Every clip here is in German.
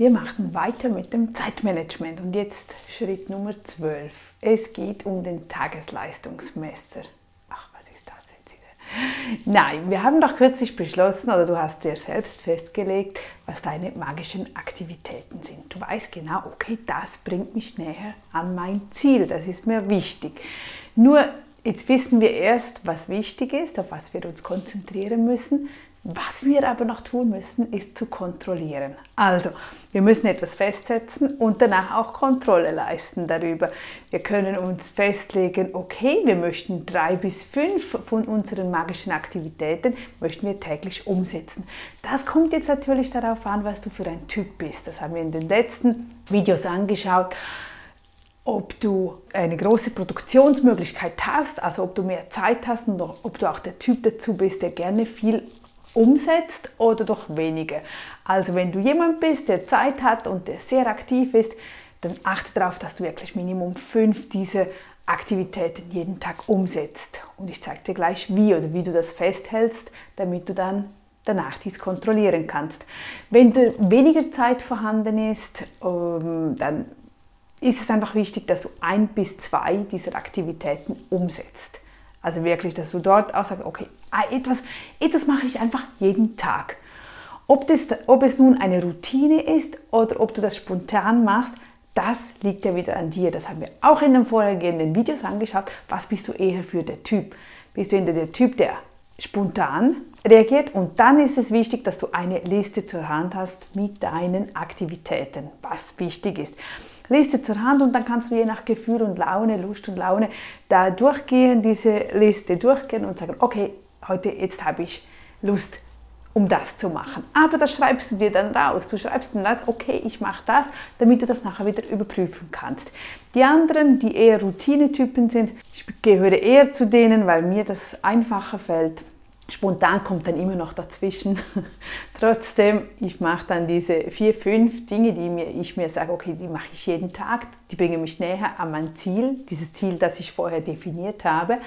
Wir machen weiter mit dem Zeitmanagement und jetzt Schritt Nummer 12. Es geht um den Tagesleistungsmesser. Ach, was ist das jetzt wieder? Nein, wir haben doch kürzlich beschlossen oder du hast dir selbst festgelegt, was deine magischen Aktivitäten sind. Du weißt genau, okay, das bringt mich näher an mein Ziel, das ist mir wichtig. Nur jetzt wissen wir erst, was wichtig ist, auf was wir uns konzentrieren müssen. Was wir aber noch tun müssen, ist zu kontrollieren. Also, wir müssen etwas festsetzen und danach auch Kontrolle leisten darüber. Wir können uns festlegen, okay, wir möchten drei bis fünf von unseren magischen Aktivitäten möchten wir täglich umsetzen. Das kommt jetzt natürlich darauf an, was du für ein Typ bist. Das haben wir in den letzten Videos angeschaut ob du eine große Produktionsmöglichkeit hast, also ob du mehr Zeit hast und ob du auch der Typ dazu bist, der gerne viel umsetzt oder doch weniger. Also wenn du jemand bist, der Zeit hat und der sehr aktiv ist, dann achte darauf, dass du wirklich Minimum fünf dieser Aktivitäten jeden Tag umsetzt. Und ich zeige dir gleich wie oder wie du das festhältst, damit du dann danach dies kontrollieren kannst. Wenn da weniger Zeit vorhanden ist, ähm, dann ist es einfach wichtig, dass du ein bis zwei dieser Aktivitäten umsetzt. Also wirklich, dass du dort auch sagst, okay, ah, etwas, etwas mache ich einfach jeden Tag. Ob, das, ob es nun eine Routine ist oder ob du das spontan machst, das liegt ja wieder an dir. Das haben wir auch in den vorhergehenden Videos angeschaut. Was bist du eher für der Typ? Bist du eher der Typ, der spontan reagiert? Und dann ist es wichtig, dass du eine Liste zur Hand hast mit deinen Aktivitäten, was wichtig ist. Liste zur Hand und dann kannst du je nach Gefühl und Laune, Lust und Laune da durchgehen, diese Liste durchgehen und sagen, okay, heute jetzt habe ich Lust, um das zu machen. Aber das schreibst du dir dann raus. Du schreibst dann das, okay, ich mache das, damit du das nachher wieder überprüfen kannst. Die anderen, die eher Routinetypen sind, ich gehöre eher zu denen, weil mir das einfacher fällt, Spontan kommt dann immer noch dazwischen. Trotzdem, ich mache dann diese vier, fünf Dinge, die mir, ich mir sage, okay, die mache ich jeden Tag, die bringen mich näher an mein Ziel, dieses Ziel, das ich vorher definiert habe.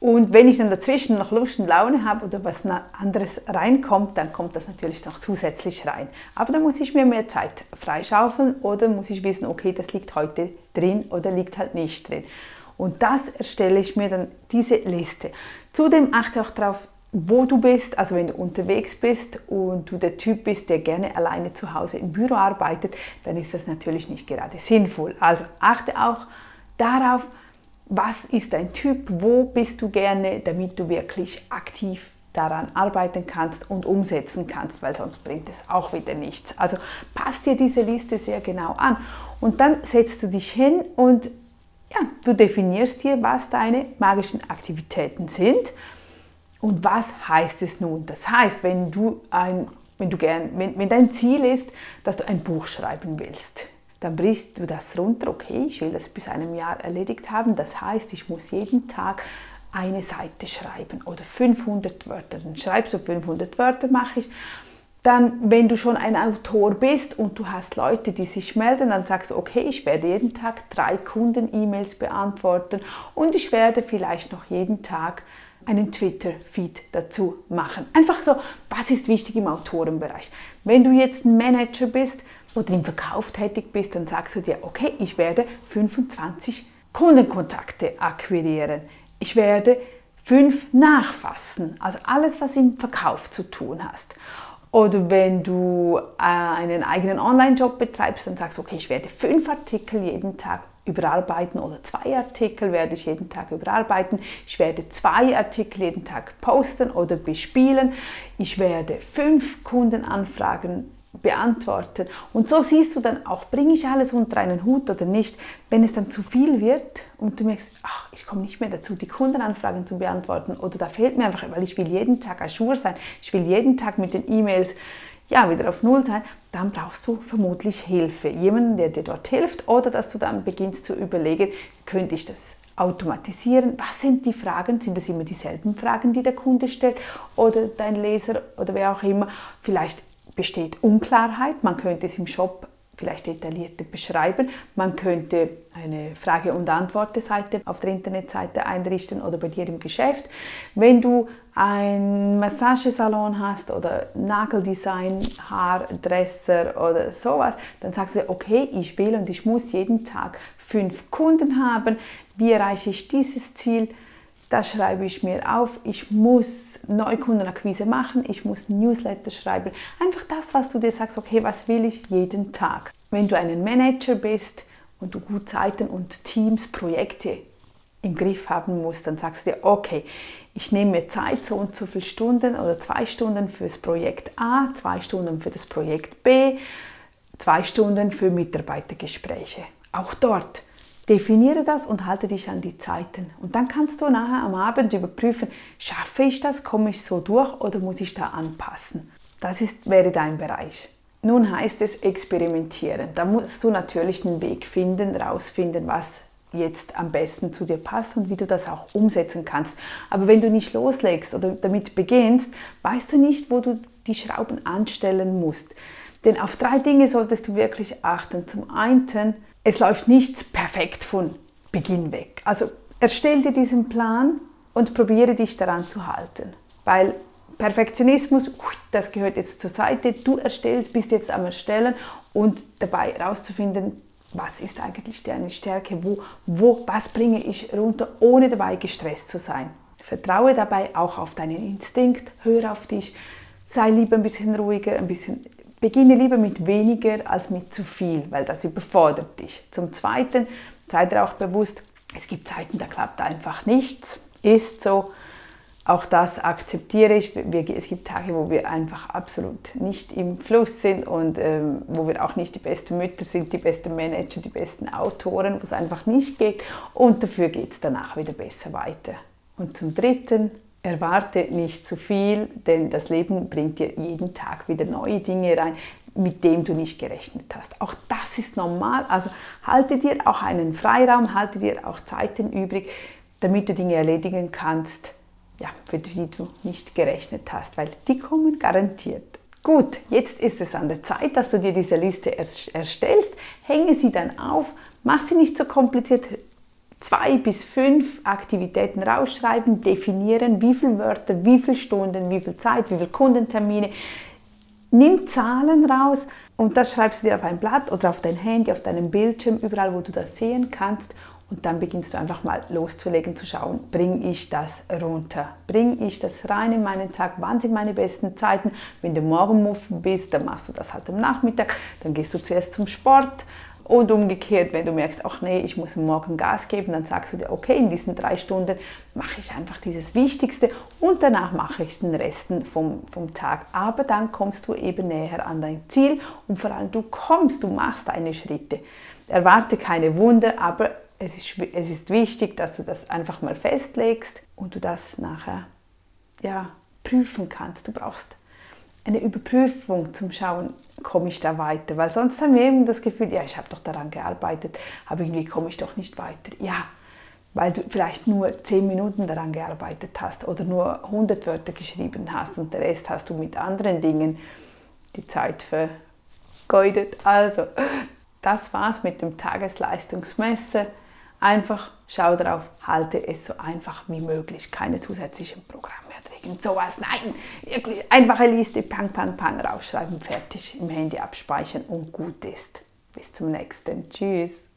Und wenn ich dann dazwischen noch Lust und Laune habe oder was anderes reinkommt, dann kommt das natürlich noch zusätzlich rein. Aber dann muss ich mir mehr Zeit freischaufeln oder muss ich wissen, okay, das liegt heute drin oder liegt halt nicht drin. Und das erstelle ich mir dann diese Liste. Zudem achte auch darauf, wo du bist, also wenn du unterwegs bist und du der Typ bist, der gerne alleine zu Hause im Büro arbeitet, dann ist das natürlich nicht gerade sinnvoll. Also achte auch darauf, was ist dein Typ, wo bist du gerne, damit du wirklich aktiv daran arbeiten kannst und umsetzen kannst, weil sonst bringt es auch wieder nichts. Also passt dir diese Liste sehr genau an und dann setzt du dich hin und ja, du definierst hier, was deine magischen Aktivitäten sind und was heißt es nun? Das heißt, wenn du, ein, wenn, du gern, wenn, wenn dein Ziel ist, dass du ein Buch schreiben willst, dann brichst du das runter, okay, ich will das bis einem Jahr erledigt haben. Das heißt, ich muss jeden Tag eine Seite schreiben oder 500 Wörter. Dann schreibst du 500 Wörter, mache ich. Dann, wenn du schon ein Autor bist und du hast Leute, die sich melden, dann sagst du, okay, ich werde jeden Tag drei Kunden-E-Mails beantworten und ich werde vielleicht noch jeden Tag einen Twitter-Feed dazu machen. Einfach so, was ist wichtig im Autorenbereich? Wenn du jetzt ein Manager bist oder im Verkauf tätig bist, dann sagst du dir, okay, ich werde 25 Kundenkontakte akquirieren. Ich werde fünf nachfassen. Also alles, was im Verkauf zu tun hast. Oder wenn du äh, einen eigenen Online-Job betreibst, dann sagst du, okay, ich werde fünf Artikel jeden Tag überarbeiten oder zwei Artikel werde ich jeden Tag überarbeiten. Ich werde zwei Artikel jeden Tag posten oder bespielen. Ich werde fünf Kundenanfragen beantworten. Und so siehst du dann auch, bringe ich alles unter einen Hut oder nicht. Wenn es dann zu viel wird und du merkst, ach, ich komme nicht mehr dazu, die Kundenanfragen zu beantworten oder da fehlt mir einfach, weil ich will jeden Tag Ajour sein, ich will jeden Tag mit den E-Mails ja, wieder auf Null sein, dann brauchst du vermutlich Hilfe. Jemanden, der dir dort hilft oder dass du dann beginnst zu überlegen, könnte ich das automatisieren? Was sind die Fragen? Sind das immer dieselben Fragen, die der Kunde stellt oder dein Leser oder wer auch immer? Vielleicht besteht Unklarheit, man könnte es im Shop vielleicht detaillierter beschreiben. Man könnte eine Frage- und Antwortseite auf der Internetseite einrichten oder bei dir im Geschäft. Wenn du ein Massagesalon hast oder Nageldesign, Haardresser oder sowas, dann sagst du, okay, ich will und ich muss jeden Tag fünf Kunden haben. Wie erreiche ich dieses Ziel? Das schreibe ich mir auf. Ich muss Neukundenakquise machen. Ich muss Newsletter schreiben. Einfach das, was du dir sagst, okay, was will ich jeden Tag? Wenn du einen Manager bist und du gut Zeiten und Teams, Projekte im Griff haben musst, dann sagst du dir, okay, ich nehme mir Zeit, so und so viele Stunden oder zwei Stunden für das Projekt A, zwei Stunden für das Projekt B, zwei Stunden für Mitarbeitergespräche. Auch dort definiere das und halte dich an die Zeiten. Und dann kannst du nachher am Abend überprüfen, schaffe ich das, komme ich so durch oder muss ich da anpassen. Das ist, wäre dein Bereich. Nun heißt es experimentieren. Da musst du natürlich einen Weg finden, rausfinden, was jetzt am besten zu dir passt und wie du das auch umsetzen kannst. Aber wenn du nicht loslegst oder damit beginnst, weißt du nicht, wo du die Schrauben anstellen musst. Denn auf drei Dinge solltest du wirklich achten. Zum einen, es läuft nichts perfekt von Beginn weg. Also erstell dir diesen Plan und probiere dich daran zu halten. Weil Perfektionismus, das gehört jetzt zur Seite. Du erstellst, bist jetzt am Erstellen und dabei herauszufinden, was ist eigentlich deine Stärke, wo, wo, was bringe ich runter, ohne dabei gestresst zu sein. Vertraue dabei auch auf deinen Instinkt, hör auf dich, sei lieber ein bisschen ruhiger, ein bisschen, beginne lieber mit weniger als mit zu viel, weil das überfordert dich. Zum Zweiten, sei dir auch bewusst, es gibt Zeiten, da klappt einfach nichts, ist so, auch das akzeptiere ich. es gibt Tage, wo wir einfach absolut nicht im Fluss sind und ähm, wo wir auch nicht die besten Mütter sind, die besten Manager, die besten Autoren, wo es einfach nicht geht. Und dafür geht es danach wieder besser weiter. Und zum Dritten, erwarte nicht zu viel, denn das Leben bringt dir jeden Tag wieder neue Dinge rein, mit dem du nicht gerechnet hast. Auch das ist normal. Also halte dir auch einen Freiraum, halte dir auch Zeiten übrig, damit du Dinge erledigen kannst, ja, für die du nicht gerechnet hast, weil die kommen garantiert. Gut, jetzt ist es an der Zeit, dass du dir diese Liste erstellst. Hänge sie dann auf, mach sie nicht so kompliziert. Zwei bis fünf Aktivitäten rausschreiben, definieren, wie viele Wörter, wie viele Stunden, wie viel Zeit, wie viele Kundentermine. Nimm Zahlen raus und das schreibst du dir auf ein Blatt oder auf dein Handy, auf deinem Bildschirm, überall, wo du das sehen kannst und dann beginnst du einfach mal loszulegen, zu schauen, bringe ich das runter? Bringe ich das rein in meinen Tag? Wann sind meine besten Zeiten? Wenn du Morgenmuffen bist, dann machst du das halt am Nachmittag. Dann gehst du zuerst zum Sport. Und umgekehrt, wenn du merkst, ach nee, ich muss morgen Gas geben, dann sagst du dir, okay, in diesen drei Stunden mache ich einfach dieses Wichtigste und danach mache ich den Resten vom, vom Tag. Aber dann kommst du eben näher an dein Ziel und vor allem du kommst, du machst deine Schritte. Erwarte keine Wunder, aber es ist, es ist wichtig, dass du das einfach mal festlegst und du das nachher ja, prüfen kannst. Du brauchst eine Überprüfung zum Schauen, komme ich da weiter? Weil sonst haben wir eben das Gefühl, ja, ich habe doch daran gearbeitet, aber irgendwie komme ich doch nicht weiter. Ja, weil du vielleicht nur 10 Minuten daran gearbeitet hast oder nur 100 Wörter geschrieben hast und der Rest hast du mit anderen Dingen die Zeit vergeudet. Also, das war's mit dem Tagesleistungsmesser. Einfach schau drauf, halte es so einfach wie möglich. Keine zusätzlichen Programme drin. Sowas, nein, wirklich einfache Liste, pang, pang, pang, rausschreiben, fertig, im Handy abspeichern und gut ist. Bis zum nächsten. Tschüss.